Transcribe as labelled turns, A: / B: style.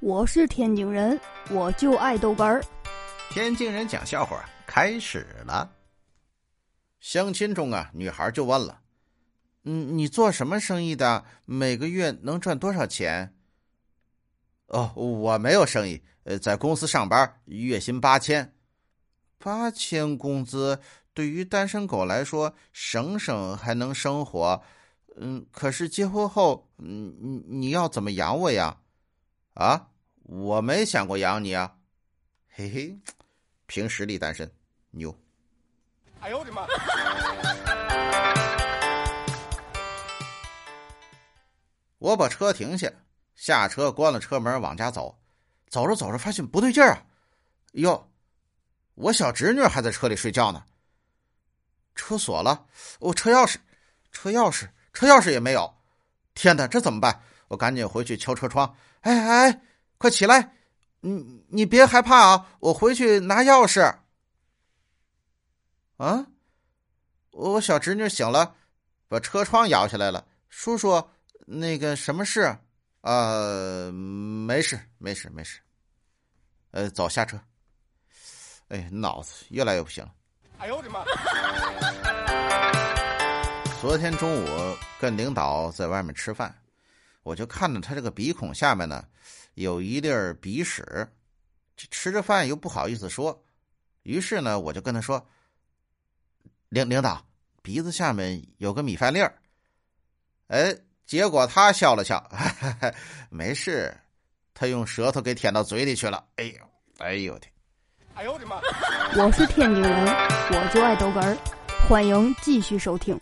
A: 我是天津人，我就爱豆干儿。
B: 天津人讲笑话开始了。相亲中啊，女孩就问了：“嗯，你做什么生意的？每个月能赚多少钱？”哦，我没有生意，呃，在公司上班，月薪八千。八千工资对于单身狗来说，省省还能生活。嗯，可是结婚后，嗯，你你要怎么养我呀？啊，我没想过养你啊，嘿嘿，凭实力单身，牛！哎呦我的妈！我把车停下，下车关了车门，往家走。走着走着，发现不对劲儿啊！哟，我小侄女还在车里睡觉呢。车锁了，我车钥匙，车钥匙，车钥匙也没有。天哪，这怎么办？我赶紧回去敲车窗。哎哎，快起来！你你别害怕啊，我回去拿钥匙。啊，我小侄女醒了，把车窗摇下来了。叔叔，那个什么事？啊，没事，没事，没事。呃，走下车。哎，脑子越来越不行了。哎呦我的妈！昨天中午跟领导在外面吃饭。我就看到他这个鼻孔下面呢，有一粒鼻屎，吃着饭又不好意思说，于是呢，我就跟他说：“领领导，鼻子下面有个米饭粒儿。”哎，结果他笑了笑，没事，他用舌头给舔到嘴里去了。哎呦，哎呦我天！哎呦我的妈！
A: 我是天津人，我就爱逗哏儿，欢迎继续收听。